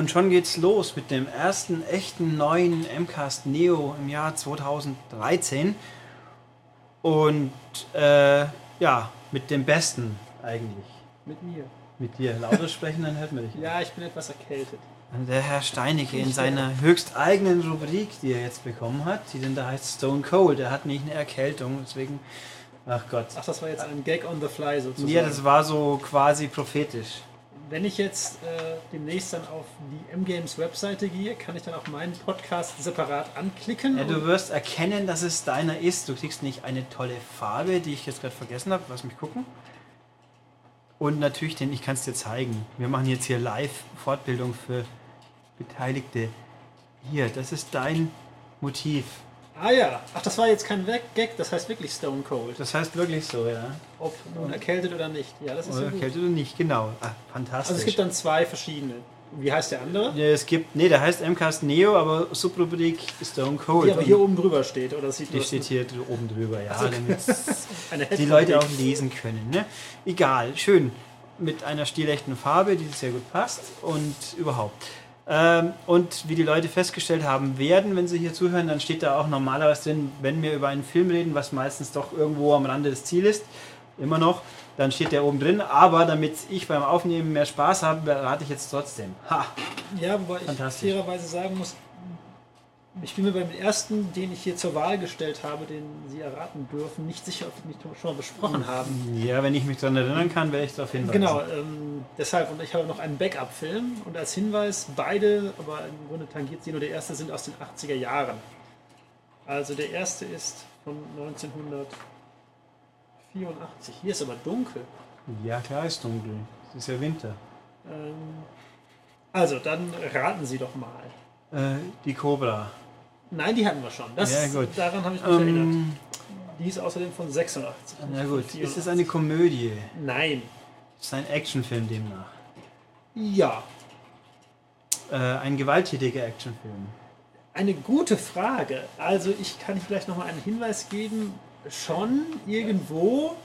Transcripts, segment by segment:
Und schon geht's los mit dem ersten echten neuen MCAST Neo im Jahr 2013. Und äh, ja, mit dem besten eigentlich. Mit mir. Mit dir. Lauter sprechen, dann hört man dich. Ja, ich bin etwas erkältet. Der Herr Steinecke in seiner höchst eigenen Rubrik, die er jetzt bekommen hat, die denn da heißt Stone Cold. Er hat nicht eine Erkältung, deswegen. Ach Gott. Ach, das war jetzt ein Gag on the fly sozusagen. Ja, das war so quasi prophetisch. Wenn ich jetzt äh, demnächst dann auf die M-Games Webseite gehe, kann ich dann auch meinen Podcast separat anklicken. Ja, du wirst erkennen, dass es deiner ist. Du kriegst nicht eine tolle Farbe, die ich jetzt gerade vergessen habe. Lass mich gucken. Und natürlich, den ich kann es dir zeigen. Wir machen jetzt hier Live-Fortbildung für Beteiligte. Hier, das ist dein Motiv. Ah ja, ach, das war jetzt kein Gag, das heißt wirklich Stone Cold. Das heißt wirklich so, ja. Ob nun erkältet oder nicht. Ja, das ist Oder ja gut. erkältet oder nicht, genau. Ah, fantastisch. Also es gibt dann zwei verschiedene. Wie heißt der andere? Ja, es gibt, nee, der heißt MCAST Neo, aber Subrubrik Stone Cold. Die aber hier oben drüber steht. Oder sieht die steht hier oben drüber, ja, Ach so. damit die Leute auch lesen können. Ne? Egal, schön. Mit einer stilechten Farbe, die sehr gut passt und überhaupt. Ähm, und wie die Leute festgestellt haben werden, wenn sie hier zuhören, dann steht da auch normalerweise drin, wenn wir über einen Film reden, was meistens doch irgendwo am Rande des Ziels ist, immer noch, dann steht der oben drin. Aber damit ich beim Aufnehmen mehr Spaß habe, berate ich jetzt trotzdem. Ha! Ja, wobei ich fairerweise sagen muss, ich bin mir beim ersten, den ich hier zur Wahl gestellt habe, den Sie erraten dürfen, nicht sicher, ob wir mich schon mal besprochen haben. Ja, wenn ich mich daran erinnern kann, werde ich darauf hinweisen. Genau, ähm, deshalb. Und ich habe noch einen Backup-Film. Und als Hinweis, beide, aber im Grunde tangiert sie nur der erste, sind aus den 80er Jahren. Also der erste ist von 1984. Hier ist aber dunkel. Ja, klar ist dunkel. Es ist ja Winter. Ähm, also, dann raten Sie doch mal. Äh, die Cobra. Nein, die hatten wir schon. Das, Ja, gut. Daran habe ich mich erinnert. Ähm, Die ist außerdem von 86. na gut, von ist es 84. eine Komödie? Nein. Ist ein Actionfilm demnach? Ja. Äh, ein gewalttätiger Actionfilm. Eine gute Frage. Also ich kann vielleicht noch mal einen Hinweis geben. Schon irgendwo,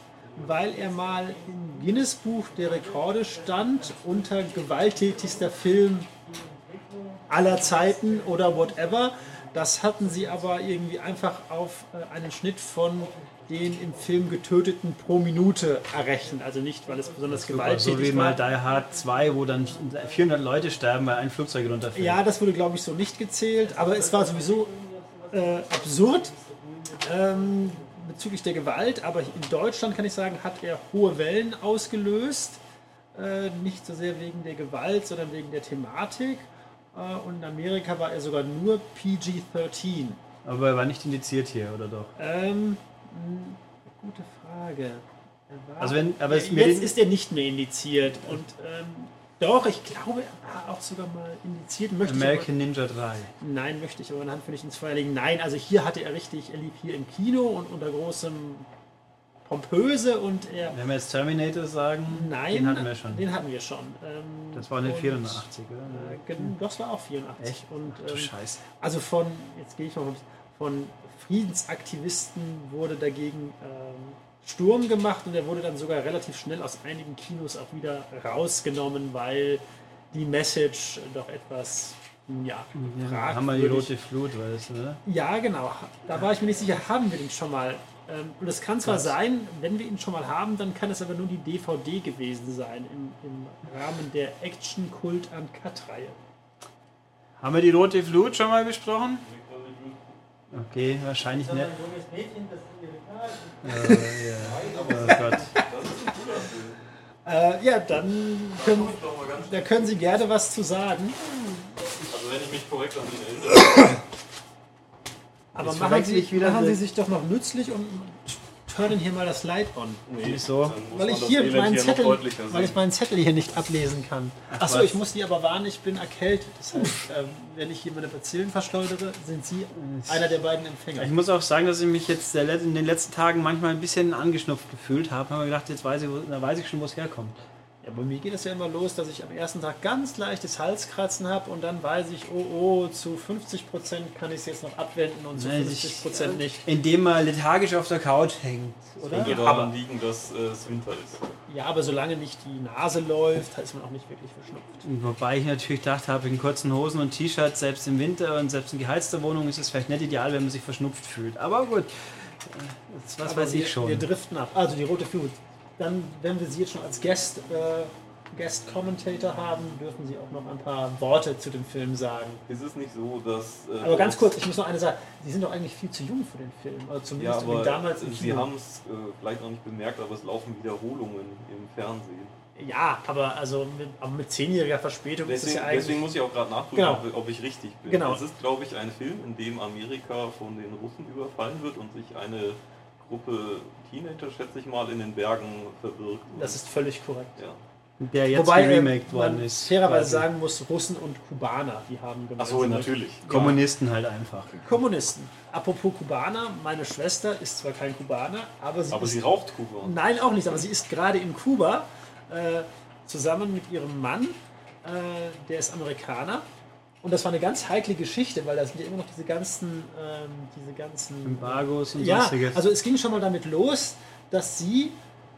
weil er mal im Guinness Buch der Rekorde stand unter gewalttätigster Film aller Zeiten oder whatever. Das hatten sie aber irgendwie einfach auf äh, einen Schnitt von den im Film getöteten pro Minute errechnet. Also nicht, weil es besonders So gewalttätig wie war. mal Die Hard 2, wo dann 400 Leute sterben, weil ein Flugzeug runterfällt. Ja, das wurde, glaube ich, so nicht gezählt, aber es war sowieso äh, absurd ähm, bezüglich der Gewalt. Aber in Deutschland kann ich sagen, hat er hohe Wellen ausgelöst. Äh, nicht so sehr wegen der Gewalt, sondern wegen der Thematik. Und in Amerika war er sogar nur PG-13. Aber er war nicht indiziert hier, oder doch? Ähm, mh, gute Frage. Er war- Also wenn- aber jetzt ist er nicht mehr indiziert. Und ähm, doch, ich glaube, er war auch sogar mal indiziert. Möchte ich aber- American Ninja 3. Nein, möchte ich aber in Hand für nicht ins Feuer legen. Nein, also hier hatte er richtig, er lief hier im Kino und unter großem Pompöse und er. Wenn wir jetzt Terminator sagen, Nein, den hatten wir schon. Den hatten wir schon. Ähm, Das war in den und, 84, oder? Äh, das war auch 84. Echt? Und, Du ähm, Scheiße. also von, jetzt gehe ich mal von Friedensaktivisten wurde dagegen ähm, Sturm gemacht und er wurde dann sogar relativ schnell aus einigen Kinos auch wieder rausgenommen, weil die Message doch etwas ja, Ja, haben wir die fragwürdig- rote Flut, weißt du, ne? ja, genau. Da war ich mir nicht sicher, haben wir den schon mal? Ähm, Und es kann zwar sein, wenn wir ihn schon mal haben, dann kann es aber nur die DVD gewesen sein im, im Rahmen der Action Kult Uncut-Reihe. Haben wir die rote Flut schon mal besprochen? Okay, wahrscheinlich nicht. Äh, ja. Oh Gott. Äh, ja, dann können, da können Sie gerne was zu sagen. Also wenn ich mich korrekt an ihn erinnere. Aber Jetzt machen, Sie, wieder machen Sie sich doch noch nützlich und turnen hier mal das Light on. Nee, Wieso? Weil ich hier meinen Zettel, weil ich meinen Zettel hier nicht ablesen kann. Achso, ich muss die aber warnen, ich bin erkältet. Das heißt, ähm, wenn ich hier meine Bazillen verschleudere, sind Sie einer der beiden Empfänger. Ich muss auch sagen, dass ich mich jetzt in den letzten Tagen manchmal ein bisschen angeschnupft gefühlt habe. Habe mir gedacht, jetzt weiß ich, da weiß ich schon, wo es herkommt. Ja, bei mir geht es ja immer los, dass ich am ersten Tag ganz leichtes Halskratzen habe und dann weiß ich, oh oh, zu 50% kann ich es jetzt noch abwenden und zu Nein, 50% nicht. Indem man lethargisch auf der Couch hängt, oder? Ja, daran aber- liegen, dass äh, es Winter ist. Ja, aber solange nicht die Nase läuft, ist man auch nicht wirklich verschnupft. Wobei ich natürlich gedacht habe, in kurzen Hosen und T-Shirts, selbst im Winter und selbst in geheizter Wohnung ist es vielleicht nicht ideal, wenn man sich verschnupft fühlt. Aber gut, Äh, das, was Aber weiß wir, ich schon. Wir driften ab. Also die rote Flut. Dann, wenn wir Sie jetzt schon als Guest, äh, Guest Commentator haben, dürfen Sie auch noch ein paar Worte zu dem Film sagen. Ist es nicht so, dass. äh, Aber ganz kurz, ich muss noch eine sagen. Sie sind doch eigentlich viel zu jung für den Film. Ja, zumindest aber damals im Sie haben es äh, vielleicht noch nicht bemerkt, aber es laufen Wiederholungen im Fernsehen. Ja, aber also mit, aber mit zehnjähriger Verspätung ist es Deswegen, ja eigentlich. deswegen muss ich auch gerade nachprüfen, Genau. ob, ob ich richtig bin. Genau. Es ist, glaube ich, ein Film, in dem Amerika von den Russen überfallen wird und sich eine Gruppe Teenager, schätze ich mal, in den Bergen verbirgt. das ist völlig korrekt. ja. Der jetzt Wobei äh, geremaked worden ist. fairerweise sagen muss, Russen und Kubaner, die haben Achso, gemeinsame- natürlich. Kommunisten halt einfach. Kommunisten. Apropos Kubaner, meine Schwester ist zwar kein Kubaner, aber sie Aber ist sie raucht Kuba. Nein, auch nicht, aber sie ist gerade in Kuba äh, zusammen mit ihrem Mann, äh, der ist Amerikaner. Und das war eine ganz heikle Geschichte, weil da sind ja immer noch diese ganzen, ähm, diese ganzen Embargos und ja, sonstiges. also es ging schon mal damit los, dass sie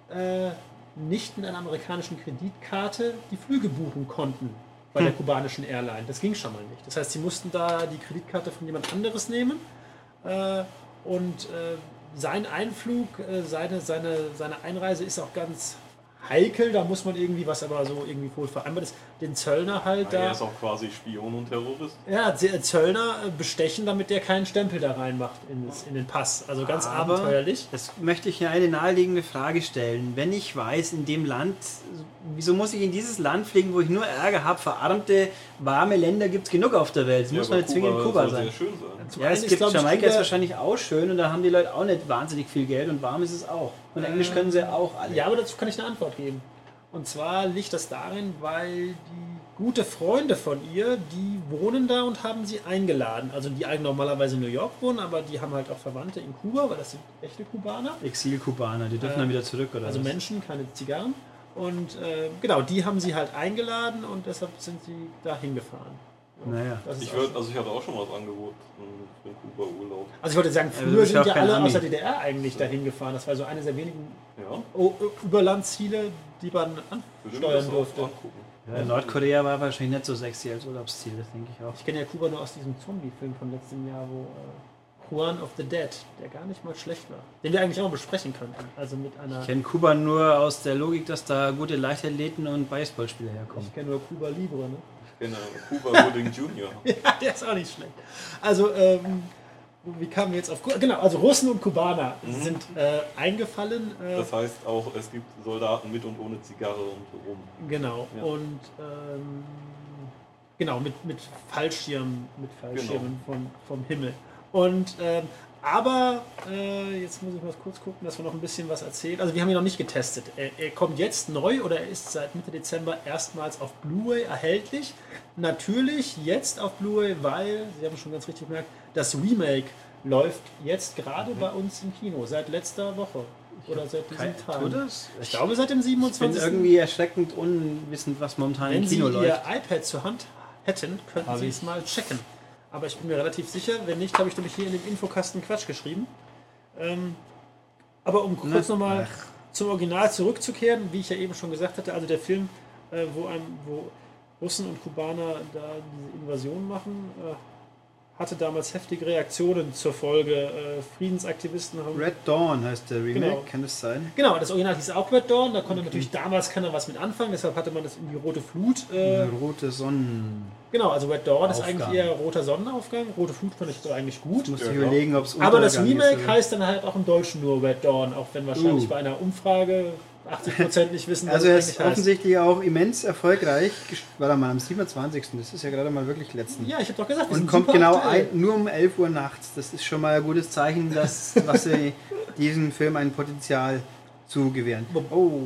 äh, nicht mit einer amerikanischen Kreditkarte die Flüge buchen konnten bei der kubanischen Airline. Das ging schon mal nicht. Das heißt, sie mussten da die Kreditkarte von jemand anderes nehmen äh, und äh, sein Einflug, äh, seine, seine, seine Einreise ist auch ganz heikel. Da muss man irgendwie, was aber so irgendwie wohl vereinbart ist, den Zöllner halt er da. ist auch quasi Spion und Terrorist. Ja, Zöllner äh, bestechen, damit der keinen Stempel da reinmacht in, das- in den Pass. Also ganz Aber- abenteuerlich. Das möchte ich hier eine naheliegende Frage stellen. Wenn ich weiß, in dem Land, wieso muss ich in dieses Land fliegen, wo ich nur Ärger habe? Verarmte, warme Länder gibt es genug auf der Welt. Es muss aber nicht zwingend Kuba sein. sehr schön sein. Ja, es ist, gibt glaub Jamaika ist wahrscheinlich auch schön und da haben die Leute auch nicht wahnsinnig viel Geld und warm ist es auch. Und Englisch können sie auch alle. Ja, aber dazu kann ich eine Antwort geben. Und zwar liegt das darin, weil die gute Freunde von ihr, die wohnen da und haben sie eingeladen. Also die eigentlich normalerweise in New York wohnen, aber die haben halt auch Verwandte in Kuba, weil das sind echte Kubaner. Exil-Kubaner, die dürfen Äh, dann wieder zurück, oder? Also was? Menschen, keine Zigarren. Und äh, genau, die haben sie halt eingeladen und deshalb sind sie da hingefahren. Naja. Das Ich, auch würd, so. also ich hatte auch schon was angeboten für einen Kuba-Urlaub. also ich wollte sagen, Also früher ja sind ja alle Ami. aus der DDR eigentlich dahin gefahren. Das war so eine der wenigen Ja, Überlandsziele, die man das ansteuern durfte. Ja, Nordkorea war wahrscheinlich nicht so sexy als Urlaubsziel, das denke ich auch. Ich kenne ja Kuba nur aus diesem Zombie-Film von letztem Jahr, wo äh, Juan of the Dead, der gar nicht mal schlecht war. Den wir eigentlich auch mal besprechen könnten. Also mit einer. Ich kenne Kuba nur aus der Logik, dass da gute Leichtathleten und Baseballspieler herkommen. Ich kenne nur Kuba Libre, ne? Ich kenne Kuba Wooding Jr. ja, der ist auch nicht schlecht. Also, ähm, wie kamen wir jetzt auf? Genau, also Russen und Kubaner sind äh, eingefallen. Äh, Das heißt auch, es gibt Soldaten mit und ohne Zigarre und rum. Genau. Ja. Und ähm, genau, mit, mit Fallschirmen, mit Fallschirmen vom, vom Himmel. Und ähm, aber äh, jetzt muss ich mal kurz gucken, dass wir noch ein bisschen was erzählen. Also wir haben ihn noch nicht getestet. Er, er kommt jetzt neu oder er ist seit Mitte Dezember erstmals auf Blu-ray erhältlich. Natürlich jetzt auf Blu-ray, weil, Sie haben schon ganz richtig gemerkt, das Remake läuft jetzt gerade bei uns im Kino, seit letzter Woche. Oder seit diesem Tag. Ich glaube seit dem ich bin 27. irgendwie erschreckend unwissend, was momentan Wenn im Sie Kino Ihr läuft. iPad zur Hand hätten, könnten Hab Sie es mal checken. Aber ich bin mir relativ sicher, wenn nicht, habe ich nämlich hier in dem Infokasten Quatsch geschrieben. Ähm, aber um kurz nochmal zum Original zurückzukehren, wie ich ja eben schon gesagt hatte, also der Film, äh, wo, ein, wo Russen und Kubaner da diese Invasion machen, äh, hatte damals heftige Reaktionen zur Folge. Äh, Friedensaktivisten haben Red Dawn heißt der Remake, Genau. kann das sein? Genau, das Original hieß auch Red Dawn, da konnte natürlich damals keiner was mit anfangen, deshalb hatte man das in die rote Flut. Äh, Rote Sonnen. genau, also Red Dawn ist Aufgang. eigentlich eher roter Sonnenaufgang, rote Flut fand ich so eigentlich gut. Muss Ja, ich überlegen, ob es Aber das Remake ist, heißt dann halt auch im Deutschen nur Red Dawn, auch wenn wahrscheinlich Uh. bei einer Umfrage 80% nicht wissen, was Also er ist eigentlich heißt. offensichtlich auch immens erfolgreich. Warte mal, am 27. Das ist ja gerade mal wirklich letzten. Ja, ich habe doch gesagt, Und kommt genau ein, nur um 11 Uhr nachts. Das ist schon mal ein gutes Zeichen, dass was sie diesem Film ein Potenzial zugewähren. Oh,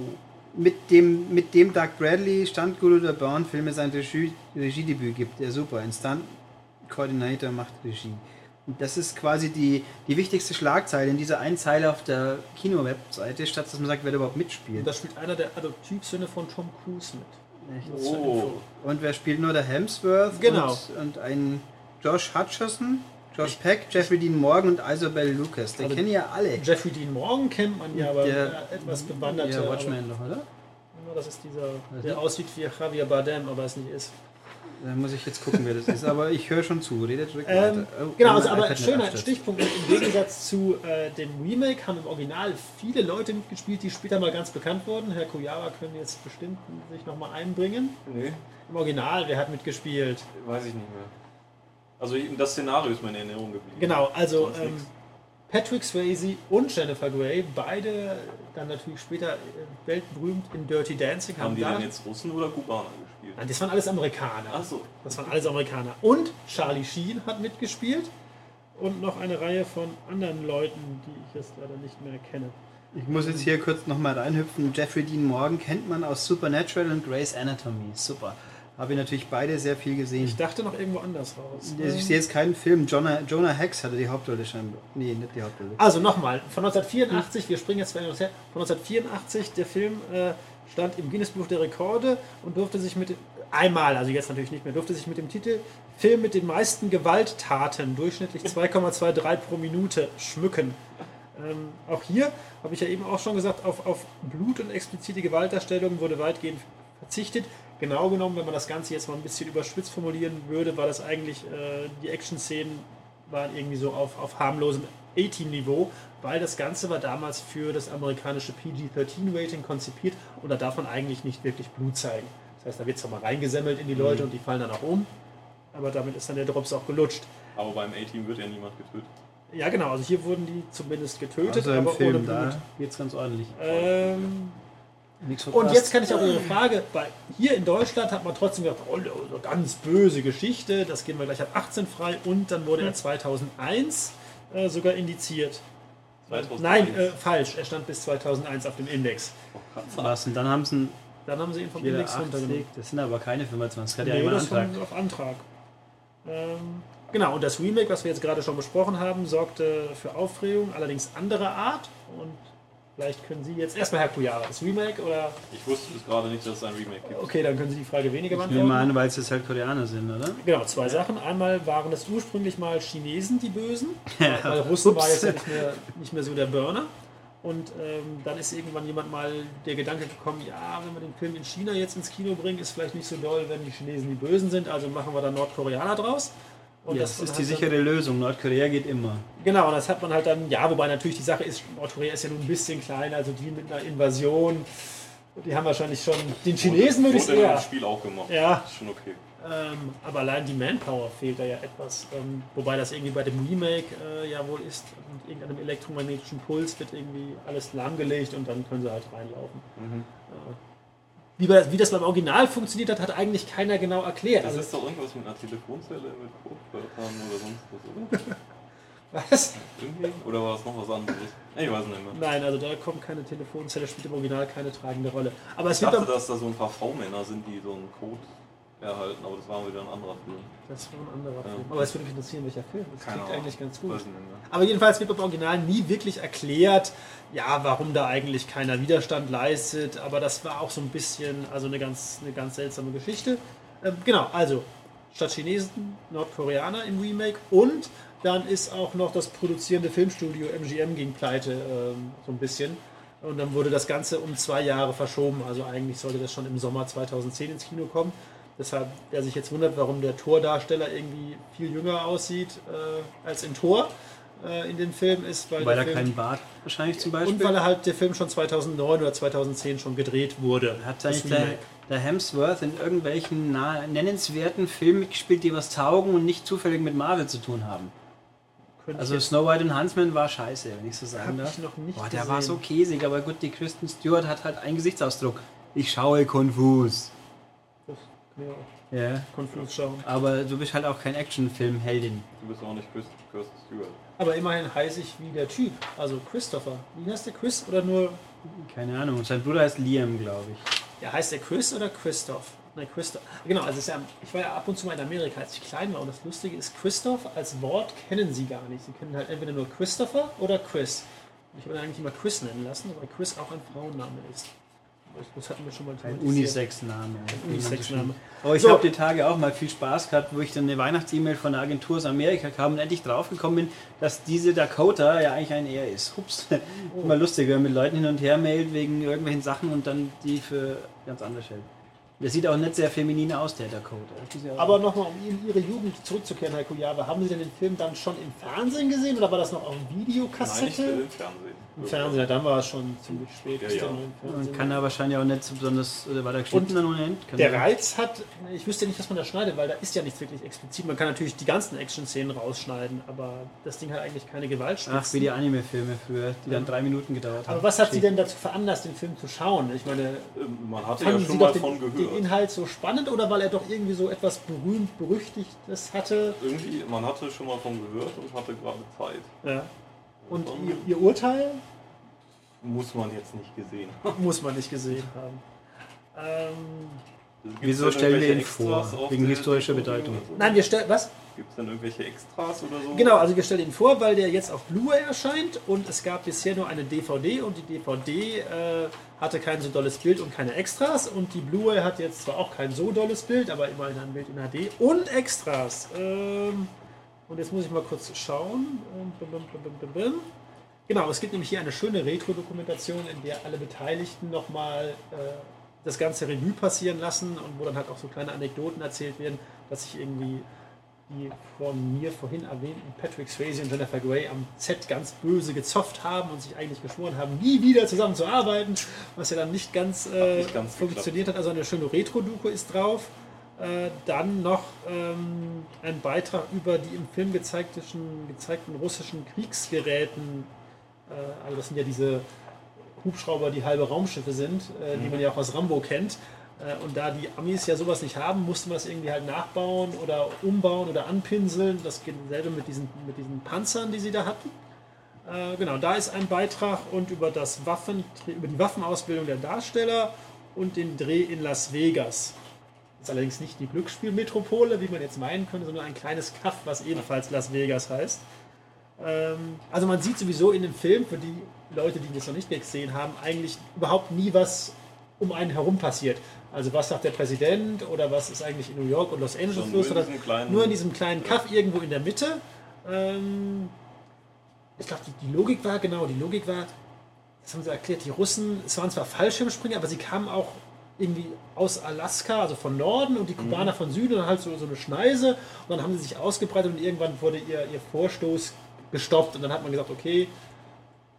mit dem, mit dem Doug Bradley Standgut oder Byrne Filme sein Regie, Regiedebüt gibt. Ja, super. Ein Stunt Coordinator macht Regie. Und das ist quasi die, die wichtigste Schlagzeile in dieser einen Zeile auf der Kino-Webseite, statt dass man sagt, wer überhaupt Und mitspielt. da spielt einer der Adoptivsöhne von Tom Cruise mit. Echt? Oh. Und wer spielt nur der Hemsworth? Genau. Und, und ein Josh Hutcherson, Josh Peck, Jeffrey Dean Morgan und Isabel Lucas. Den Also kennen ja alle. Jeffrey Dean Morgan kennt man ja, aber Der- etwas bewanderte. Ja, Watchmen doch, oder? Das ist dieser, der aussieht wie Javier Bardem, aber es nicht ist. Da muss ich jetzt gucken, wer das ist. Aber ich höre schon zu. Redet ruhig Ähm, weiter. Oh, genau, mein also aber schöner. Stichpunkt. Im Gegensatz zu äh, dem Remake haben im Original viele Leute mitgespielt, die später mal ganz bekannt wurden. Herr Kujawa können jetzt bestimmt sich nochmal einbringen. Nee, Im Original, wer hat mitgespielt? weiß ich nicht mehr. Also das Szenario ist in Erinnerung geblieben. Genau, also ähm. Patrick Swayze und Jennifer Grey, beide dann natürlich später äh, weltberühmt in Dirty Dancing, haben, Haben die da. denn jetzt Russen oder Kubaner gespielt? Nein, das waren alles Amerikaner. Achso. Das waren alles Amerikaner. Und Charlie Sheen hat mitgespielt. Und noch eine Reihe von anderen Leuten, die ich jetzt leider nicht mehr kenne. Ich muss jetzt hier kurz nochmal reinhüpfen. Jeffrey Dean Morgan kennt man aus Supernatural und Grey's Anatomy. Super. Habe ich natürlich beide sehr viel gesehen. Ich dachte noch irgendwo anders raus. Ich sehe jetzt keinen Film. Jonah, Jonah Hex hatte die Hauptrolle scheinbar. Nee, nicht die Hauptrolle. Also nochmal, von 1984, wir springen jetzt zwei Jahre her, von 1984, der Film äh, stand im Guinness Buch der Rekorde und durfte sich mit dem, einmal, also jetzt natürlich nicht mehr, durfte sich mit dem Titel Film mit den meisten Gewalttaten, durchschnittlich 2,23 pro Minute, schmücken. Ähm, auch hier habe ich ja eben auch schon gesagt, auf, auf Blut und explizite Gewaltdarstellungen wurde weitgehend verzichtet. Genau genommen, wenn man das Ganze jetzt mal ein bisschen überspitzt formulieren würde, war das eigentlich, äh, die Action-Szenen waren irgendwie so auf, auf harmlosem A-Team-Niveau, weil das Ganze war damals für das amerikanische PG-13-Rating konzipiert und da darf man eigentlich nicht wirklich Blut zeigen. Das heißt, da wird zwar mal reingesemmelt in die Leute und die fallen dann auch um, aber damit ist dann der Drops auch gelutscht. Aber beim A-Team wird ja niemand getötet. Ja, genau, also hier wurden die zumindest getötet, Also im aber ohne Film, Blut. da geht's ganz ordentlich. Ähm, Und jetzt kann ich auch Ihre Frage, weil hier in Deutschland hat man trotzdem gedacht, oh, so ganz böse Geschichte, das gehen wir gleich ab 18 frei und dann wurde er 2001 äh, sogar indiziert. 2001. Nein, äh, falsch, er stand bis 2001 auf dem Index. Was? Und dann haben sie einen Dann haben sie ihn vom Index 84. runtergenommen. Das sind aber keine 25. Das hat ja Nee, einen das Antrag. auf Antrag. Ähm, genau, und das Remake, was wir jetzt gerade schon besprochen haben, sorgte für Aufregung, allerdings anderer Art. Und vielleicht können Sie jetzt erstmal Herr Kujara, das Remake oder. Ich wusste bis gerade nicht, dass es ein Remake gibt. Okay, dann können Sie die Frage weniger Ich nehme beantworten. an, weil es jetzt halt Koreaner sind, oder? Genau, zwei Sachen. Einmal waren es ursprünglich mal Chinesen, die Bösen, weil Russen war Ups. jetzt ja nicht mehr, nicht mehr so der Burner. Und ähm, dann ist irgendwann jemand mal der Gedanke gekommen, ja, wenn wir den Film in China jetzt ins Kino bringen, ist vielleicht nicht so doll, wenn die Chinesen die Bösen sind, also machen wir da Nordkoreaner draus. Und Ja, das ist die hat dann- sichere Lösung. Nordkorea geht immer. Genau, und das hat man halt dann, ja, wobei natürlich die Sache ist, Nordkorea ist ja nun ein bisschen kleiner, also die mit einer Invasion, die haben wahrscheinlich schon, den Chinesen würde ich Wurde im eher. Spiel auch gemacht. Ja. Ist schon okay. Ähm, aber allein die Manpower fehlt da ja etwas. Ähm, wobei das irgendwie bei dem Remake äh, ja wohl ist, mit irgendeinem elektromagnetischen Puls wird irgendwie alles lahmgelegt und dann können sie halt reinlaufen. Mhm. Äh, wie, bei, wie das beim Original funktioniert hat, hat eigentlich keiner genau erklärt. Das Also, ist doch irgendwas mit einer Telefonzelle, mit Codewörtern oder sonst was, oder? was? Irgendwie? Oder war es noch was anderes? Ich weiß nicht mehr. Nein, also da kommt keine Telefonzelle, spielt im Original keine tragende Rolle. Aber es Ich dachte, dass da so ein paar V-Männer sind, die so einen Code erhalten, aber das war wieder ein anderer Film. Das war ein anderer. Film. Aber es würde mich interessieren, welcher Film. Das Keine klingt Ahnung. eigentlich ganz gut. Aber jedenfalls wird beim Original nie wirklich erklärt, ja, warum da eigentlich keiner Widerstand leistet. Aber das war auch so ein bisschen, also eine ganz, eine ganz seltsame Geschichte. Ähm, genau, also statt Chinesen Nordkoreaner im Remake und dann ist auch noch das produzierende Filmstudio MGM gegen Pleite ähm, so ein bisschen. Und dann wurde das Ganze um zwei Jahre verschoben. Also eigentlich sollte das schon im Sommer 2010 ins Kino kommen. Deshalb, wer sich jetzt wundert, warum der Tordarsteller irgendwie viel jünger aussieht äh, als in Tor äh, in dem Film, ist, weil, Weil der er Film, keinen Bart wahrscheinlich zum Beispiel. und weil er halt der Film schon 2009 oder 2010 schon gedreht wurde. Hat Das eigentlich der, der Hemsworth in irgendwelchen na, nennenswerten Filmen mitgespielt, die was taugen und nicht zufällig mit Marvel zu tun haben? Also Snow White und Huntsman war scheiße, wenn ich so sagen darf. ich noch nicht Boah, der gesehen. war so käsig, aber gut, die Kristen Stewart hat halt einen Gesichtsausdruck. Ich schaue konfus. Auch Ja. konfus schauen. Aber du bist halt auch kein Actionfilm-Heldin. Du bist auch nicht Kirsten Stewart. Aber immerhin heiße ich wie der Typ, also Christopher. Wie heißt der Chris oder nur. Keine Ahnung. Sein Bruder heißt Liam, glaube ich. Ja, heißt der Chris oder Christoph? Nein, Christoph. Genau, also es ist ja, ich war ja ab und zu mal in Amerika, als ich klein war. Und das Lustige ist, Christoph als Wort kennen sie gar nicht. Sie kennen halt entweder nur Christopher oder Chris. Ich würde eigentlich immer Chris nennen lassen, weil Chris auch ein Frauenname ist. Das hatten wir schon mal Ein. Unisex-Name. Ein Unisex-Name. Aber ich So. habe die Tage auch mal viel Spaß gehabt, wo ich dann eine Weihnachts-E-Mail von einer Agentur aus Amerika kam und endlich draufgekommen bin, dass diese Dakota ja eigentlich ein Er ist. Hups. Immer lustig, wenn man mit Leuten hin und her mailt wegen irgendwelchen Sachen und dann die für ganz anders hält. Der sieht auch nicht sehr feminin aus, der Dakota. Ja Aber nochmal, um in Ihre Jugend zurückzukehren, Herr Kujawa, haben Sie denn den Film dann schon im Fernsehen gesehen oder war das noch auf Nein, ich Videokassette? will im Fernsehen. Im Fernsehen, dann war es schon ziemlich spät. Ja, ja. Man kann da wahrscheinlich auch nicht so besonders, war da geschnitten im Moment? Kann Der sein. Reiz hat, ich wüsste nicht, was man da schneidet, weil da ist ja nichts wirklich explizit. Man kann natürlich die ganzen Action-Szenen rausschneiden, aber das Ding hat eigentlich keine Gewaltspitzen. Ach, wie die Anime-Filme früher, die dann drei Minuten gedauert haben. aber was hat Sie denn dazu veranlasst, den Film zu schauen? Ich meine, Ähm, Man hatte ja schon doch mal den, von den gehört. Inhalt so spannend oder weil er doch irgendwie so etwas berühmt, berüchtigtes hatte? Irgendwie, man hatte schon mal von gehört und hatte gerade Zeit. Ja. Und dann ihr, Ihr Urteil muss man jetzt nicht gesehen haben. muss man nicht gesehen haben. Ähm, Wieso stellen wir ihn vor? Wegen historischer Bedeutung. so? nein, wir stellen. Was? Gibt es denn irgendwelche Extras oder so? Genau, also wir stellen ihn vor, weil der jetzt auf Blu-ray erscheint und es gab bisher nur eine DVD und die DVD äh, hatte kein so dolles Bild und keine Extras und die Blu-ray hat jetzt zwar auch kein so dolles Bild, aber immerhin ein Bild in HD und Extras. Ähm, und jetzt muss ich mal kurz schauen. Genau, es gibt nämlich hier eine schöne Retro-Dokumentation, in der alle Beteiligten nochmal äh, das ganze Revue passieren lassen und wo dann halt auch so kleine Anekdoten erzählt werden, dass sich irgendwie die von mir vorhin erwähnten Patrick Swayze und Jennifer Grey am Set ganz böse gezofft haben und sich eigentlich geschworen haben, nie wieder zusammen zu arbeiten, was ja dann nicht ganz, äh, nicht ganz funktioniert hat. Also eine schöne Retro-Doku ist drauf. Äh, dann noch ähm, ein Beitrag über die im Film gezeigten, gezeigten russischen Kriegsgeräten. Äh, also das sind ja diese Hubschrauber, die halbe Raumschiffe sind, äh, die man ja auch aus Rambo kennt. Äh, und da die Amis ja sowas nicht haben, musste man das irgendwie halt nachbauen oder umbauen oder anpinseln. Das geht selber mit diesen, mit diesen Panzern, die sie da hatten. Äh, genau, da ist ein Beitrag und über, das Waffen, über die Waffenausbildung der Darsteller und den Dreh in Las Vegas. Ist allerdings nicht die Glücksspielmetropole, wie man jetzt meinen könnte, sondern ein kleines Kaff, was ebenfalls Las Vegas heißt. Ähm, also man sieht sowieso in dem Film, für die Leute, die das noch nicht gesehen haben, eigentlich überhaupt nie was um einen herum passiert. Also was sagt der Präsident oder was ist eigentlich in New York und Los Angeles los? nur in Oder diesem kleinen- nur in diesem kleinen Kaff irgendwo in der Mitte. Ähm, ich glaube, die, die Logik war, genau, die Logik war, das haben sie erklärt, die Russen, es waren zwar Fallschirmspringer, aber sie kamen auch irgendwie aus Alaska, also von Norden und die Kubaner von Süden und halt so, so eine Schneise und dann haben sie sich ausgebreitet und irgendwann wurde ihr, ihr Vorstoß gestoppt und dann hat man gesagt, okay,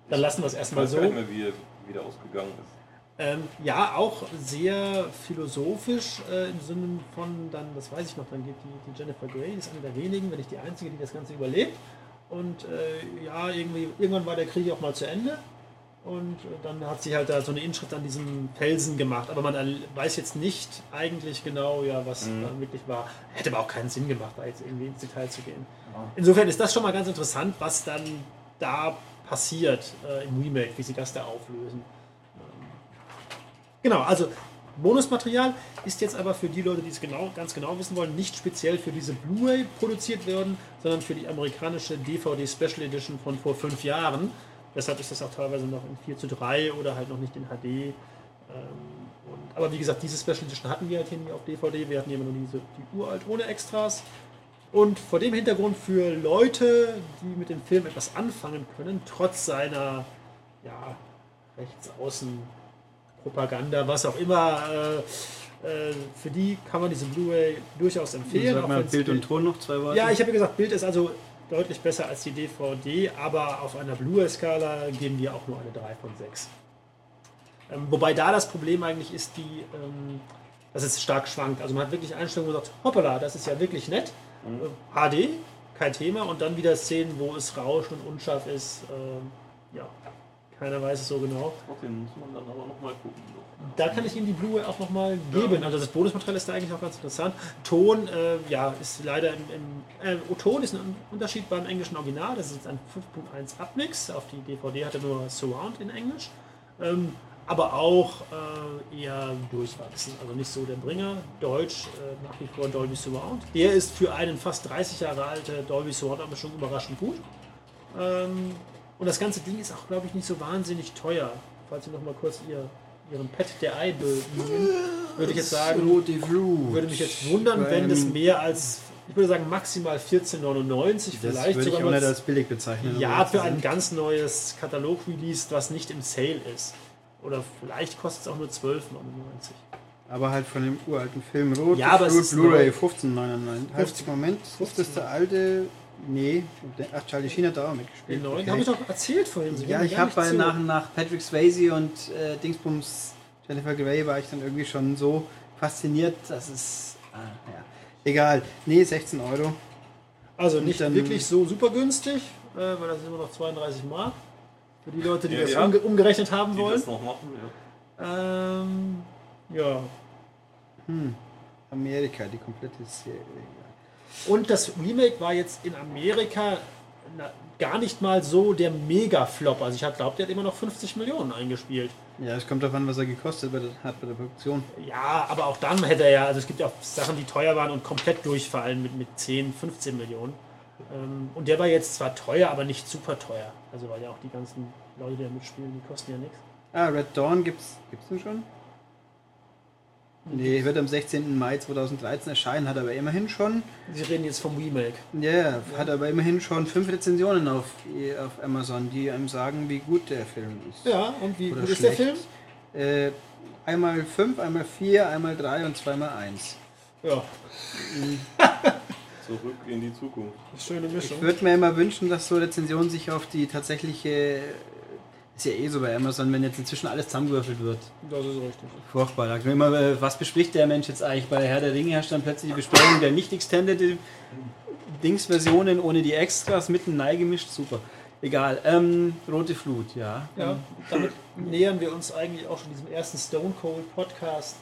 dann lassen wir es erstmal so. nicht mehr, wie er wieder ausgegangen ist. Ähm, ja, auch sehr philosophisch äh, im Sinne von, dann, das weiß ich noch, dann geht die, die Jennifer Grey, die ist eine der wenigen, wenn nicht die einzige, die das Ganze überlebt. Und äh, ja, irgendwie, irgendwann war der Krieg auch mal zu Ende. Und äh, dann hat sie halt da so eine Inschrift an diesem Felsen gemacht. Aber man weiß jetzt nicht eigentlich genau, ja, was da wirklich war. Hätte aber auch keinen Sinn gemacht, da jetzt irgendwie ins Detail zu gehen. Insofern ist das schon mal ganz interessant, was dann da passiert äh, im Remake, wie sie das da auflösen. Genau, also Bonusmaterial ist jetzt aber für die Leute, die es genau, ganz genau wissen wollen, nicht speziell für diese Blu-ray produziert worden, sondern für die amerikanische DVD Special Edition von vor fünf Jahren. Deshalb ist das auch teilweise noch in 4 zu 3 oder halt noch nicht in HD. Ähm, und, aber wie gesagt, diese Special Edition hatten wir halt hier nie auf DVD. Wir hatten hier immer nur diese, die uralt ohne Extras. Und vor dem Hintergrund für Leute, die mit dem Film etwas anfangen können, trotz seiner ja, rechtsaußen Propaganda, was auch immer, äh, äh, für die kann man diese Blu-ray durchaus empfehlen. Sag mal Bild und Ton noch zwei Worte. ja, ich habe ja gesagt, Bild ist also deutlich besser als die DVD, aber auf einer Blu-ray-Skala geben wir auch nur eine 3 von 6. Ähm, wobei da das Problem eigentlich ist, die, ähm, dass es stark schwankt. Also man hat wirklich Einstellungen, wo man sagt, hoppala, das ist ja wirklich nett. Äh, HD, kein Thema. Und dann wieder Szenen, wo es rauscht und unscharf ist. Ähm, ja, keiner weiß es so genau. Trotzdem muss man dann aber nochmal gucken. Da kann ich Ihnen die Blu-ray auch nochmal geben. Also das Bonusmaterial ist da eigentlich auch ganz interessant. Ton, äh, ja, ist leider im, im äh, Ton ist ein Unterschied beim englischen Original. Das ist jetzt ein 5.1 Upmix. Auf die DVD hat er nur Surround in Englisch. Ähm, aber auch äh, eher durchwachsen. Also nicht so der Bringer. Deutsch äh, nach wie vor Dolby Surround. Der ist für einen fast 30 Jahre alte Dolby Surround aber schon überraschend gut. Ähm, und das ganze Ding ist auch, glaube ich, nicht so wahnsinnig teuer. Falls Sie noch mal kurz ihr, Ihren Pet der Ei bemühen, würde ich jetzt sagen, würde mich jetzt wundern, wenn es mehr als, ich würde sagen, maximal 14,99, Das vielleicht würde ich als billig bezeichnen. ja, für ein ganz neues Katalog-Release, was nicht im Sale ist. Oder vielleicht kostet es auch nur 12,99. Aber halt von dem uralten Film Rote Ja, Blu-ray neu. 1599. Halt, 15. Moment, ist das der alte? Nee, ach, Charlie Sheen hat da auch mitgespielt. Den neuen Okay. habe ich doch erzählt vorhin. Sie Ja, ich habe bei nach, nach Patrick Swayze und äh, Dingsbums Jennifer Grey war ich dann irgendwie schon so fasziniert, dass es. Ah, ja. Egal. Nee, 16 Euro. Also nicht dann- wirklich so super günstig, äh, weil das sind immer noch 32 Mark. Für die Leute, die Ja, das ja. umge umgerechnet haben Die wollen. das noch machen, ja. Ähm, ja. Hm. Amerika, die komplette Serie. Und das Remake war jetzt in Amerika gar nicht mal so der Mega-Flop. Also ich glaube, der hat immer noch 50 Millionen eingespielt. Ja, es kommt darauf an, was er gekostet hat bei der Produktion. Ja, aber auch dann hätte er ja, also es gibt ja auch Sachen, die teuer waren und komplett durchfallen mit, mit 10, 15 Millionen. Ähm, und der war jetzt zwar teuer, aber nicht super teuer. Also weil ja auch die ganzen Leute, die da mitspielen, die kosten ja nichts. Ah, Red Dawn gibt's, gibt's den schon? Nee, wird am 16. Mai 2013 erscheinen, hat aber immerhin schon, Sie reden jetzt vom Remake. ja, hat aber immerhin schon fünf Rezensionen auf, auf Amazon, die einem sagen, wie gut der Film ist. Ja, und wie Oder gut ist der. Film? Äh, einmal fünf, einmal vier, einmal drei und zweimal eins. Ja, Zurück in die Zukunft. schöne Mischung. Ich würde mir immer wünschen, dass so Rezensionen sich auf die tatsächliche. Ist ja eh so bei Amazon, wenn jetzt inzwischen alles zusammengewürfelt wird. Das ist richtig. Furchtbar. Da immer, äh, was bespricht der Mensch jetzt eigentlich? Bei Herr der Ringe herrscht dann plötzlich die Besprechung der nicht extended Dings-Versionen ohne die Extras mitten neigemischt. Super. Egal. Ähm, Rote Flut, ja. Ja, damit nähern wir uns eigentlich auch schon diesem ersten Stone Cold Podcast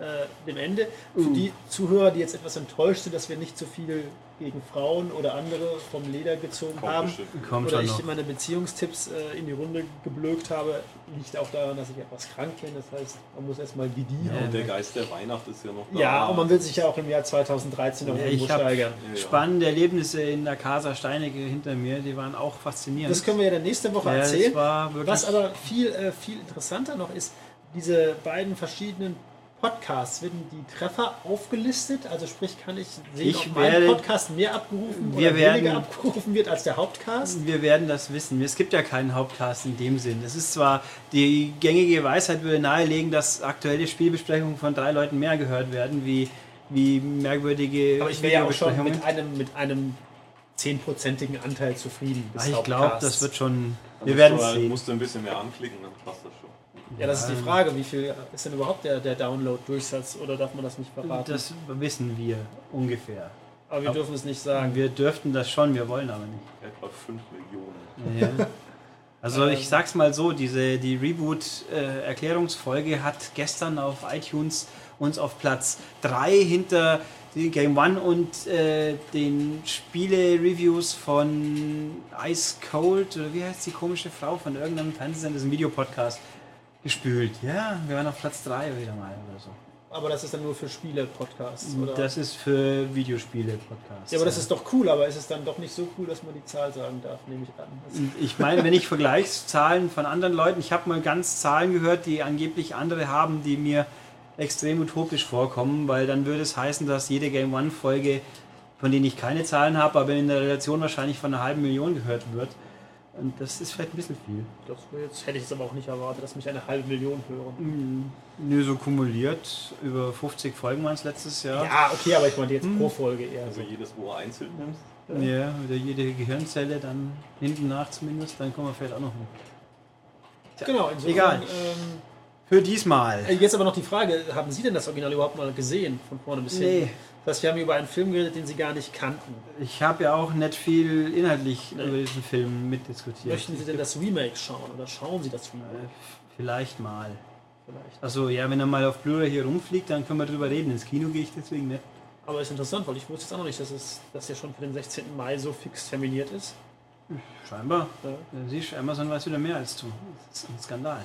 äh, dem Ende. Für Uh. die Zuhörer, die jetzt etwas enttäuscht sind, dass wir nicht so viel gegen Frauen oder andere vom Leder gezogen Kommt haben bestimmt. Kommt oder ich noch. meine Beziehungstipps äh, in die Runde geblökt habe, liegt auch daran, dass ich etwas krank bin. Das heißt, man muss erstmal gediehen. Ja, und der Geist der Weihnacht ist ja noch da. Ja, und man will sich ja auch im Jahr 2013 noch Ja, irgendwo steigern. Ja, ja. Spannende Erlebnisse in der Casa Steinecke hinter mir, die waren auch faszinierend. Das können wir ja dann nächste Woche ja, erzählen. Was aber viel, äh, viel interessanter noch ist, diese beiden verschiedenen Podcasts, werden die Treffer aufgelistet? Also sprich, kann ich sehen, Ich ob mein werde- Podcast mehr abgerufen Wir oder weniger werden- abgerufen wird als der Hauptcast? Wir werden das wissen. Es gibt ja keinen Hauptcast in dem Sinn. Es ist zwar, die gängige Weisheit würde nahelegen, dass aktuelle Spielbesprechungen von drei Leuten mehr gehört werden, wie, wie merkwürdige Aber ich wäre ja auch schon mit einem, mit einem zehnprozentigen Anteil zufrieden. Ah, Ich glaube, das wird schon. Also Wir werden sehen. musst du ein bisschen mehr anklicken, dann passt das schon. Ja, das ist die Frage. Wie viel ist denn überhaupt der, der Download-Durchsatz oder darf man das nicht verraten? Das wissen wir ungefähr. aber wir dürfen es nicht sagen. Wir dürften das schon, wir wollen aber nicht. Etwa 5 Millionen. Ja. Also ich sag's mal so, diese die Reboot-Erklärungsfolge hat gestern auf iTunes uns auf Platz 3 hinter Game One und äh, den Spiele-Reviews von Ice Cold oder wie heißt die komische Frau von irgendeinem Fernsehsender, das ist ein Videopodcast, gespült. Ja, wir waren auf Platz 3 wieder mal oder so. Aber das ist dann nur für Spiele-Podcasts, oder? Das ist für Videospiele-Podcasts. ja, aber das ist doch cool, aber ist es dann doch nicht so cool, dass man die Zahl sagen darf, nehme ich an. Das Ich meine, wenn ich Vergleichszahlen von anderen Leuten, ich habe mal ganz Zahlen gehört, die angeblich andere haben, die mir extrem utopisch vorkommen, weil dann würde es heißen, dass jede Game One Folge, von denen ich keine Zahlen habe, aber in der Relation wahrscheinlich von einer halben Million gehört wird. Und das ist vielleicht ein bisschen viel. Das jetzt, hätte ich jetzt aber auch nicht erwartet, dass mich eine halbe Million hören. Nö, so kumuliert über 50 Folgen waren es letztes Jahr. Ja, okay, aber ich meinte jetzt pro Folge eher Also so. jedes Wo einzeln nimmst. Ja, oder jede Gehirnzelle dann hinten nach zumindest, dann kommen wir vielleicht auch noch hin. Genau, insofern. Egal. Ähm, Für diesmal. äh, jetzt aber noch die Frage, haben Sie denn das Original überhaupt mal gesehen, von vorne bis hinten? Nee. Heißt, wir haben über einen Film geredet, den Sie gar nicht kannten. Ich habe ja auch nicht viel inhaltlich Nee. über diesen Film mitdiskutiert. Möchten Sie denn das Remake schauen oder schauen Sie das Remake? Äh, Vielleicht mal. Vielleicht. Also ja, wenn er mal auf Blu-ray hier rumfliegt, dann können wir drüber reden. Ins Kino gehe ich deswegen nicht. Aber ist interessant, weil ich wusste jetzt auch noch nicht, dass es dass ja schon für den 16. Mai so fix terminiert ist. Scheinbar. Ja. Siehst du, Amazon weiß wieder mehr als du. Das ist ein Skandal.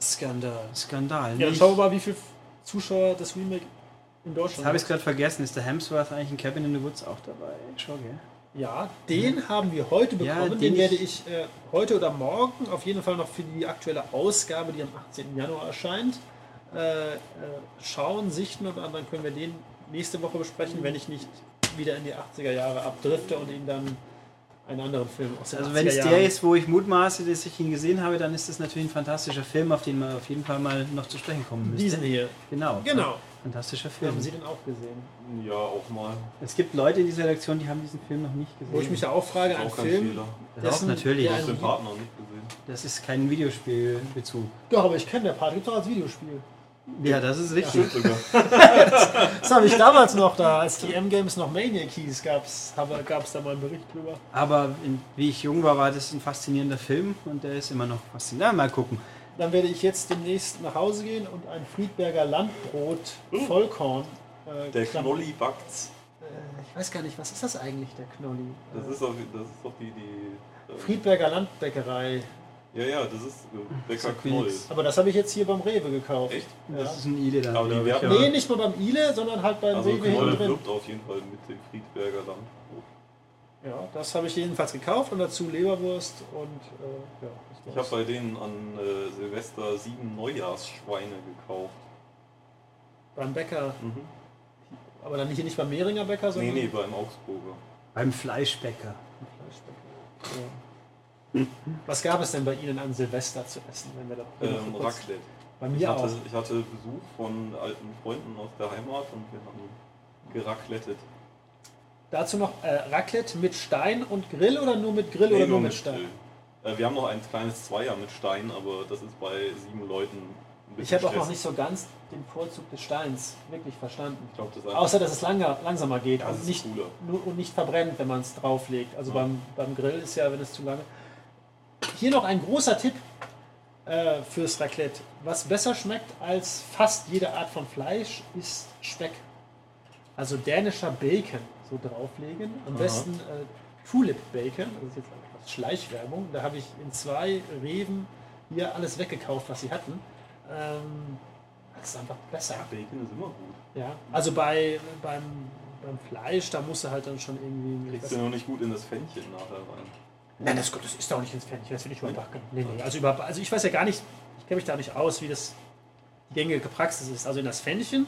Skandal. Skandal. Ja, wir mal, wie viele Zuschauer das Remake in Deutschland habe ich es gerade vergessen. Ist der Hemsworth eigentlich in Cabin in the Woods auch dabei? Schau, gell? Ja, den haben wir heute Ja, bekommen. den den werde ich- ich äh, heute oder morgen auf jeden Fall noch für die aktuelle Ausgabe, die am 18. Januar erscheint, äh, äh, schauen, sichten und dann können wir den nächste Woche besprechen, wenn ich nicht wieder in die 80er Jahre abdrifte und ihn dann einen anderen Film aus Also 80er wenn es Jahren. der ist, wo ich mutmaße, dass ich ihn gesehen habe, dann ist das natürlich ein fantastischer Film, auf den wir auf jeden Fall mal noch zu sprechen kommen müssen. Diesen hier. Genau. Genau. Fantastischer Film. Haben Sie den auch gesehen? Ja, auch mal. Es gibt Leute in dieser Redaktion, die haben diesen Film noch nicht gesehen. Wo ich mich ja auch frage, Ist ein Film. Das dessen- natürlich. Ich den Partner nicht gesehen. Das ist kein Videospielbezug. Doch, aber ich kenne der Part, gibt doch als Videospiel. Ja, das ist richtig. Stimmt sogar. Das habe ich damals noch da, als die M-Games noch Maniac hieß, gab es da mal einen Bericht drüber. Aber in, wie ich jung war, war das ein faszinierender Film und der ist immer noch faszinierend. Na, mal gucken. Dann werde ich jetzt demnächst nach Hause gehen und ein Friedberger Landbrot Vollkorn. Äh, Der. Knolli backt's. Äh, ich weiß gar nicht, was ist das eigentlich, der Knolli? Das Äh, ist doch, das ist doch die. die äh, Friedberger Landbäckerei. ja, ja, das ist äh, Bäcker Knoll. Aber das habe ich jetzt hier beim Rewe gekauft. Echt? Ja. Das ist ein Ile dann. Aber die werden- Nee, nicht mal beim Ile, sondern halt beim Also Rewe hinten Knoll drin. wirbt auf jeden Fall mit dem Friedberger Landbrot. Ja, das habe ich jedenfalls gekauft und dazu Leberwurst und äh, ja. Ich habe bei denen an äh, Silvester sieben Neujahrsschweine gekauft. beim Bäcker, Mhm. aber dann hier nicht beim Mehringer Bäcker, Nee, sondern nee, beim Augsburger. Beim Fleischbäcker. Fleischbäcker. Ja. Was gab es denn bei Ihnen an Silvester zu essen, wenn wir da Ähm, Raclette. Bei Ich mir hatte, auch. ich hatte Besuch von alten Freunden aus der Heimat und wir haben geraclettet. Dazu noch äh, Raclette mit Stein und Grill oder nur mit Grill Nee, oder nur mit Stein? Grill. Äh, wir haben noch ein kleines Zweier mit Stein, aber das ist bei sieben Leuten ein bisschen Ich habe auch noch nicht so ganz den Vorzug des Steins wirklich verstanden. Ich glaube, das Außer, dass es langer, langsamer geht Ja, und, nicht, nur, und nicht verbrennt, wenn man es drauflegt. Also Ja. beim, beim Grill ist ja, wenn es zu lange. Hier noch ein großer Tipp äh, fürs Raclette. Was besser schmeckt als fast jede Art von Fleisch, ist Speck. Also dänischer Bacon so drauflegen. Am Aha. besten äh, Tulip Bacon. Das ist jetzt Schleichwerbung. Da habe ich in zwei Reven hier alles weggekauft, was sie hatten. Ähm, das ist einfach besser. Bacon ist immer gut. Ja, also bei, beim, beim Fleisch, da musst du halt dann schon irgendwie. Kriegst du noch nicht gut in das Fännchen nachher rein. Nein, das, das ist doch nicht ins Pfännchen, das will ich überbacken. Nee, nee, also, über, also ich weiß ja gar nicht, ich kenne mich da nicht aus, wie das die gängige Praxis ist. Also in das Pfännchen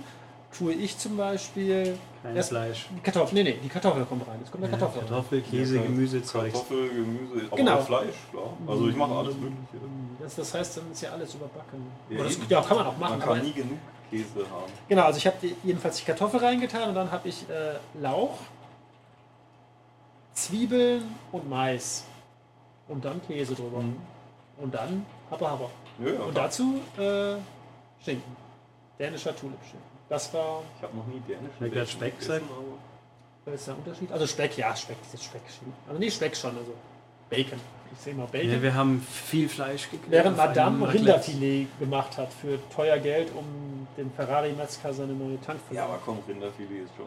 tue ich zum Beispiel Kein erst Fleisch. die Kartoffel. Nee, nee, die Kartoffel kommt rein. Es kommt eine Ja, Kartoffel rein. Kartoffel, Käse, Ja, Gemüse, Zeug. Kartoffel, Gemüse, aber Genau. auch Fleisch, klar. Also ich mache alles Mögliche. Das, das heißt, dann ist ja alles überbacken. Ja, Oder das, ja, kann man auch machen. Man aber, kann nie genug Käse haben. genau, also ich habe jedenfalls die Kartoffel reingetan und dann habe ich äh, Lauch, Zwiebeln und Mais. Und dann Käse drüber. Mhm. Und dann Happa Happa. Ja, ja, Und klar. dazu äh, Schinken. Dänischer Tulip-Schinken. Das war, Ich habe noch nie dänischen Bacon Speck gegessen, aber- was ist der Unterschied? Also Speck, ja, Speck, das ist Speck. Also nee, Speck schon, also Bacon. Ich sehe mal Bacon. Ja, wir haben viel Fleisch gekriegt. Während Madame. Rinderfilet gemacht hat für teuer Geld, um dem Ferrari-Metzger seine neue Tankfüllung Ja, aber komm, Rinderfilet ist schon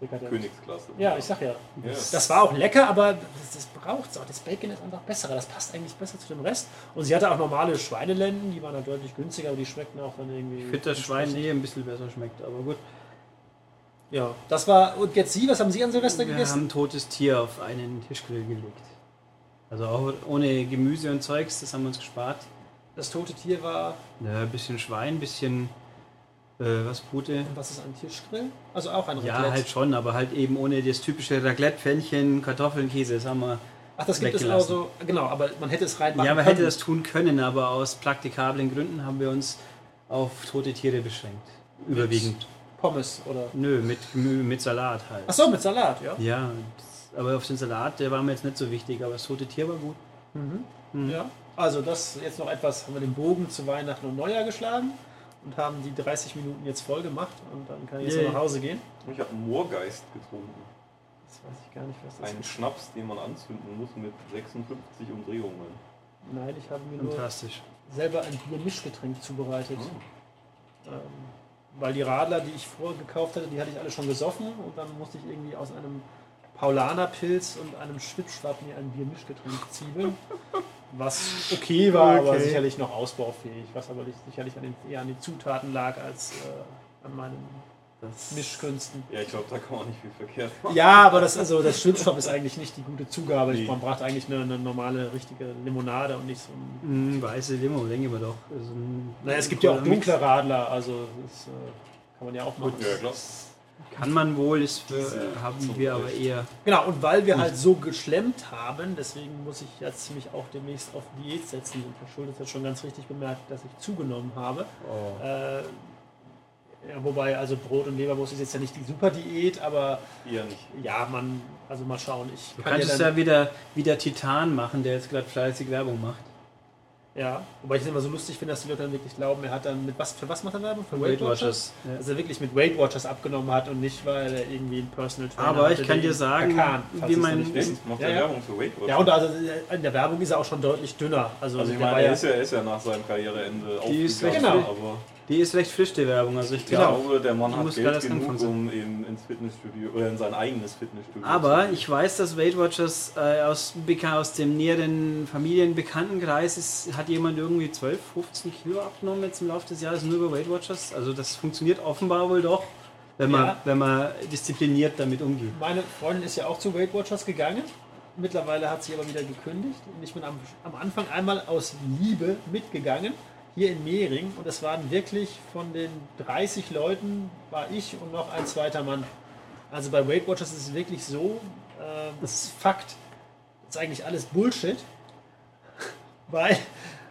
dekadent. Königsklasse. Ja, ich sag ja. Ja. Das war auch lecker, aber das, das braucht auch. Das Bacon ist einfach besser. Das passt eigentlich besser zu dem Rest. Und sie hatte auch normale Schweinelenden, die waren halt deutlich günstiger, aber die schmeckten auch dann irgendwie. Ich finde das Schwein eh ein bisschen besser schmeckt, aber gut. Ja, das war. Und jetzt Sie, was haben Sie an Silvester Wir gegessen? haben ein totes Tier auf einen Tischgrill gelegt. Also auch ohne Gemüse und Zeugs, das haben wir uns gespart. Das tote Tier war. Ja, ein bisschen Schwein, ein bisschen äh, was Pute. Und was ist ein Tischgrill? Also auch ein Ja, Raclette. halt schon, aber halt eben ohne das typische Raclette, Pfännchen, Kartoffeln, Käse. Das haben wir. Ach, das gibt es auch so. Genau, aber man hätte es reinmachen Ja, man können. hätte das tun können, aber aus praktikablen Gründen haben wir uns auf tote Tiere beschränkt. Überwiegend. Pommes oder. Nö, mit mit Salat halt. Ach so, mit Salat, ja. Ja, das, aber auf den Salat, der war mir jetzt nicht so wichtig, aber das tote Tier war gut. Mhm. Ja. Also das jetzt noch etwas, haben wir den Bogen zu Weihnachten und Neujahr geschlagen und haben die 30 Minuten jetzt voll gemacht und dann kann ich jetzt noch nach Hause gehen. Ich habe Moorgeist getrunken. Das weiß ich gar nicht, was das Ein ist. Schnaps, den man anzünden muss mit 56 Umdrehungen. Nein, ich habe mir nur Fantastisch. selber ein Biermischgetränk zubereitet. Oh. Ähm, weil die Radler, die ich vorher gekauft hatte, die hatte ich alle schon gesoffen und dann musste ich irgendwie aus einem Paulanerpilz und einem Schwipschwapp mir ein Biermischgetränk Zwiebeln. Was okay war, aber Okay. sicherlich noch ausbaufähig. Was aber nicht- sicherlich an den, eher an den Zutaten lag als äh, an meinen Das Mischkünsten. Ja, ich glaube, da kann man nicht viel verkehrt machen. Ja, aber das, also, das Schwipschwapp ist eigentlich nicht die gute Zugabe. Nee. Man braucht eigentlich eine, eine normale, richtige Limonade und nicht so ein. Hm, weiße Limo, denke ich mir doch. Also ein- Naja, es gibt ja auch dunkle Radler, also das äh, kann man ja auch machen. Ja, klar. Kann man wohl, ist für, äh, haben zum wir aber eher. Genau, und weil wir halt so geschlemmt haben, deswegen muss ich jetzt mich auch demnächst auf Diät setzen. Und Herr Schulz hat schon ganz richtig bemerkt, dass ich zugenommen habe. Oh. Äh, ja, wobei, also Brot und Leberwurst ist jetzt ja nicht die super Diät, aber Eher nicht. ja, man, also mal schauen. Ich Du kann kannst ja, ja wieder, wieder Titan machen, der jetzt gerade fleißig Werbung macht. Ja, wobei ich es immer so lustig finde, dass die Leute dann wirklich glauben, er hat dann mit was, für was macht er Werbung? Für Weight Watchers. Ja. Dass er wirklich mit Weight Watchers abgenommen hat und nicht, weil er irgendwie einen Personal Trainer Aber ich kann dir sagen, falls wie mein- macht Ja, ja. Werbung für Weight Watchers. Ja, und also in der Werbung ist er auch schon deutlich dünner. Also, also ich der meine, war er ja, ist ja, er ist ja nach seinem Karriereende Die ist aufgegangen, recht- aber Die ist recht frisch, die Werbung. Also ich ich glaube. glaube, der Mann hat muss Geld genug, um eben ins Fitnessstudio oder in sein eigenes Fitnessstudio Aber zu ich weiß, dass Weight Watchers äh, aus, aus dem näheren Familienbekanntenkreis ist, hat jemand irgendwie 12, 15 Kilo abgenommen jetzt im Laufe des Jahres nur über Weight Watchers. Also das funktioniert offenbar wohl doch, wenn man, Ja. wenn man diszipliniert damit umgeht. meine Freundin ist ja auch zu Weight Watchers gegangen. Mittlerweile hat sie aber wieder gekündigt. Und ich bin am, am Anfang einmal aus Liebe mitgegangen, hier in Mehring. Und es waren wirklich von den 30 Leuten, war ich und noch ein zweiter Mann. Also bei Weight Watchers ist es wirklich so, äh, das ist Fakt. Das ist eigentlich alles Bullshit. Weil,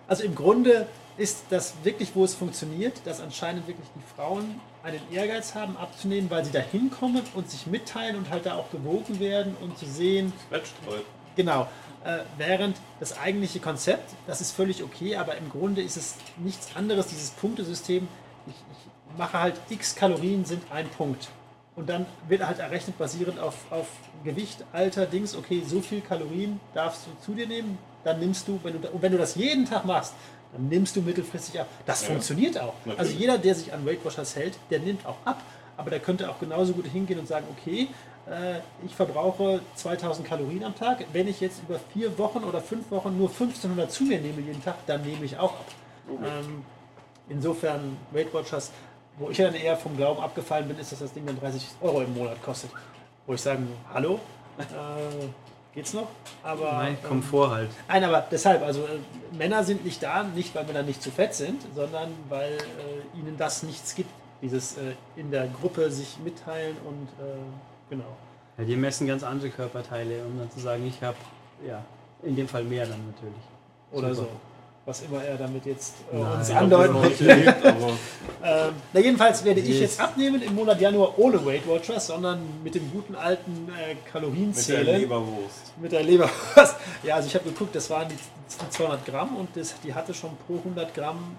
also im Grunde ist das wirklich, wo es funktioniert, dass anscheinend wirklich die Frauen einen Ehrgeiz haben abzunehmen, weil sie da hinkommen und sich mitteilen und halt da auch gewogen werden und zu sehen, Wettstreit. Genau. Äh, während das eigentliche Konzept, das ist völlig okay, aber im Grunde ist es nichts anderes, dieses Punktesystem. Ich, ich mache halt x Kalorien sind ein Punkt. Und dann wird halt errechnet basierend auf, auf Gewicht, Alter, Dings, okay, so viel Kalorien darfst du zu dir nehmen, dann nimmst du, wenn du, und wenn du das jeden Tag machst, dann nimmst du mittelfristig ab. Das Ja. funktioniert auch. Natürlich. Also jeder, der sich an Weight Watchers hält, der nimmt auch ab. Aber der könnte auch genauso gut hingehen und sagen, okay, äh, ich verbrauche 2000 Kalorien am Tag. Wenn ich jetzt über vier Wochen oder fünf Wochen nur 1500 zu mir nehme jeden Tag, dann nehme ich auch ab. Ähm, insofern Weight Watchers, wo ich dann eher vom Glauben abgefallen bin, ist, dass das Ding dann 30 Euro im Monat kostet. Wo ich sage, hallo, äh, geht's noch? Aber Nein, ähm, Komfort halt. Nein, aber deshalb, also äh, Männer sind nicht da, nicht weil Männer nicht zu fett sind, sondern weil äh, ihnen das nichts gibt. Dieses äh, in der Gruppe sich mitteilen und äh, genau. Ja, die messen ganz andere Körperteile, um dann zu sagen, ich habe, ja, in dem Fall mehr dann natürlich. Oder Super. so. Was immer er damit jetzt äh, Nein, uns ich Ich andeuten möchte. Ähm, na jedenfalls werde ich Yes. jetzt abnehmen im Monat Januar ohne Weight Watchers, sondern mit dem guten alten äh, mit der Kalorienzählen. Leberwurst. Mit der Leberwurst. Ja, also ich habe geguckt, das waren die, die 200 Gramm und das, die hatte schon pro 100 Gramm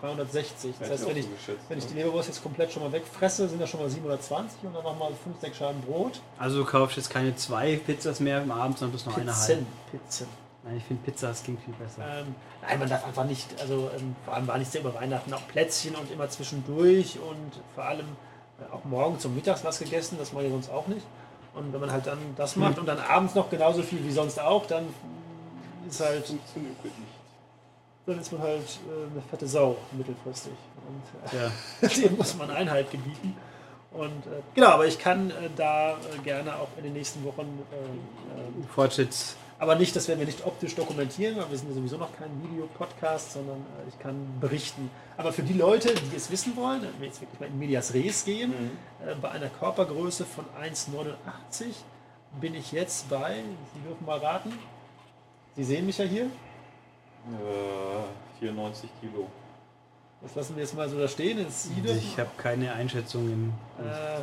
360. Das heißt, wenn ich, wenn ich ne? die Leberwurst jetzt komplett schon mal wegfresse, sind das schon mal 720 und dann nochmal 5, 6 Scheiben Brot. Also du kaufst jetzt keine zwei Pizzas mehr am Abend, sondern bloß noch eine halbe. Pizzen. Pizzen. Nein, ich finde Pizza, das klingt viel besser. Ähm, nein, man darf einfach nicht, also ähm, vor allem war nicht sehr über Weihnachten auch Plätzchen und immer zwischendurch und vor allem äh, auch morgens und mittags was gegessen, das mache ich sonst auch nicht. Und wenn man halt dann das Hm. macht und dann abends noch genauso viel wie sonst auch, dann ist halt, Funktioniert nicht. Dann ist man halt äh, eine fette Sau mittelfristig. Und äh, Ja. dem muss man Einhalt gebieten. Und äh, genau, aber ich kann äh, da äh, gerne auch in den nächsten Wochen äh, Fortschritts. aber nicht, das werden wir nicht optisch dokumentieren, weil wir sind ja sowieso noch kein Videopodcast, sondern ich kann berichten. Aber für die Leute, die es wissen wollen, wenn wir jetzt wirklich mal in Medias Res gehen, Mhm. bei einer Körpergröße von 1,89 bin ich jetzt bei, Sie dürfen mal raten, Sie sehen mich ja hier, Äh, 94 Kilo. das lassen wir jetzt mal so da stehen. Ich habe keine Einschätzung im. Äh,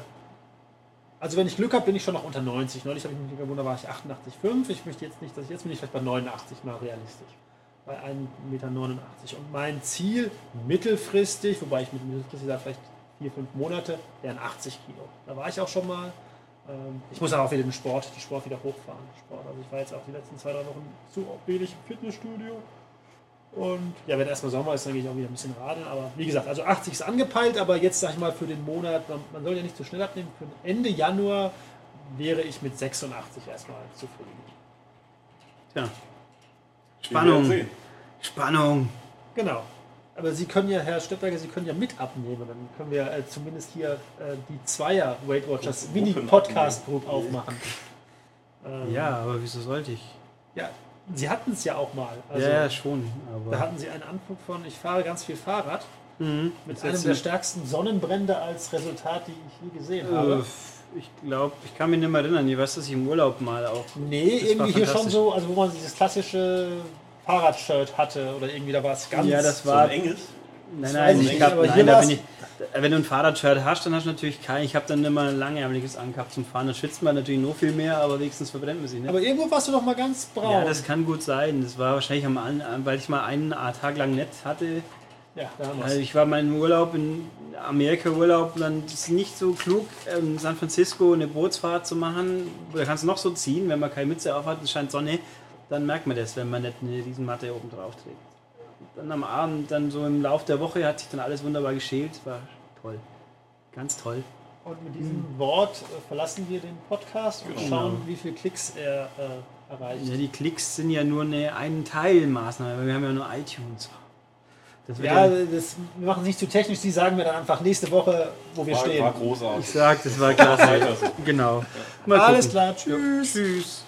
also wenn ich Glück habe, bin ich schon noch unter 90. Neulich habe ich mich gewundert, war ich 88,5. Ich möchte jetzt nicht, dass ich jetzt bin ich vielleicht bei 89 mal realistisch. Bei 1,89 Meter. Und mein Ziel mittelfristig, wobei ich mit mittelfristig sage, vielleicht 4, 5 Monate, wären 80 Kilo. Da war ich auch schon mal. Ähm, Ich muss auch wieder den Sport, den Sport wieder hochfahren. Sport. Also ich war jetzt auch die letzten zwei, drei Wochen zu wenig im Fitnessstudio. Und ja, wenn erstmal Sommer ist, dann gehe ich auch wieder ein bisschen radeln. Aber wie gesagt, also 80 ist angepeilt, aber jetzt sag ich mal für den Monat, man, man soll ja nicht zu schnell abnehmen. Für Ende Januar wäre ich mit 86 erstmal zufrieden. Tja. Spannung. Spannung. Genau. Aber Sie können ja, Herr Stöttberger, Sie können ja mit abnehmen. Dann können wir äh, zumindest hier äh, die Zweier Weight Watchers Mini-Podcast-Group aufmachen. Ähm, Ja, aber wieso sollte ich? ja. Sie hatten es ja auch mal. Also, ja, ja, schon. Da hatten Sie einen Anflug von, ich fahre ganz viel Fahrrad. Mhm. Mit Das einem der stärksten Sonnenbrände als Resultat, die ich je gesehen Äh, habe. ich glaube, ich kann mich nicht mehr erinnern. Ich weiß, dass ich im Urlaub mal auch. Nee, das irgendwie hier schon so, also wo man dieses klassische Fahrradshirt hatte oder irgendwie da war es ganz. Ja, das So war. ein enges. Nein, nein, ich ich hab, aber nein, da bin ich. Wenn du ein Fahrradshirt hast, dann hast du natürlich kein. Ich habe dann immer ein langärmeliges angehabt zum Fahren. Dann schwitzt man natürlich noch viel mehr, aber wenigstens verbrennt man sich nicht. Aber irgendwo warst du doch mal ganz braun. ja, das kann gut sein. Das war wahrscheinlich am weil ich mal einen Tag lang nett hatte. Ja, da haben wir's. Also ich war mal im Urlaub, in Amerika Urlaub, und dann ist es nicht so klug, in San Francisco eine Bootsfahrt zu machen. Da kannst du noch so ziehen, wenn man keine Mütze auf hat, es scheint Sonne, dann merkt man das, wenn man nicht eine Riesenmatte oben drauf trägt. Dann am Abend, dann so im Lauf der Woche hat sich dann alles wunderbar geschält. War toll. Ganz toll. Und mit diesem Wort äh, verlassen wir den Podcast und Genau. schauen, wie viele Klicks er äh, erreicht. Ja, die Klicks sind ja nur eine ein Teilmaßnahme, weil wir haben ja nur iTunes. Das Ja, ja, das, wir machen es nicht zu technisch, die sagen wir dann einfach nächste Woche, wo wir War, stehen. war großartig. ich sag, das war klasse. Genau. Mal Alles klar, tschüss. Tschüss.